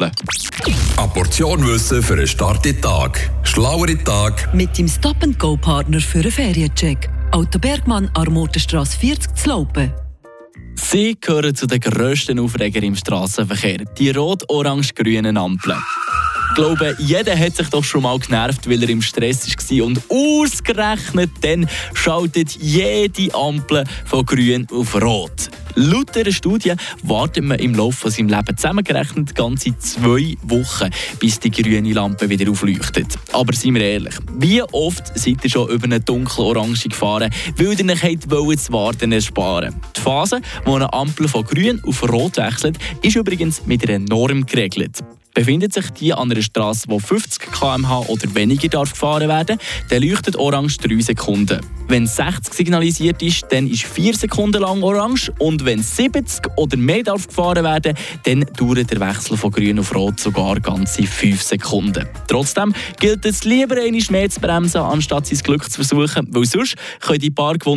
Eine Portion Wissen für einen starken Tag. Schlauere Tag. Mit dem Stop-and-Go-Partner für einen Feriencheck. Auto Bergmann, Armotenstrasse 40 zu Laupen. Sie gehören zu den grössten Aufregern im Straßenverkehr. Die rot-orange-grünen Ampeln. Ich glaube, jeder hat sich doch schon mal genervt, weil er im Stress war. Und ausgerechnet dann schaltet jede Ampel von grün auf rot. Laut einer Studie wartet man im Laufe seines Lebens zusammengerechnet ganze zwei Wochen, bis die grüne Lampe wieder aufleuchtet. Aber seien wir ehrlich, wie oft seid ihr schon über eine dunkel-orange gefahren, weil ihr nicht wollt, das Warten ersparen Die Phase, wo eine Ampel von grün auf rot wechselt, ist übrigens mit einer Norm geregelt. Befindet sich die an einer Straße, wo 50 km/h oder weniger darf gefahren werden, dann leuchtet orange 3 Sekunden. Wenn 60 signalisiert ist, dann ist 4 Sekunden lang orange und wenn 70 oder mehr darf gefahren werden, dann dauert der Wechsel von grün auf rot sogar ganze 5 Sekunden. Trotzdem gilt es lieber einmal mehr zu bremsen, anstatt sein Glück zu versuchen, weil sonst können die paar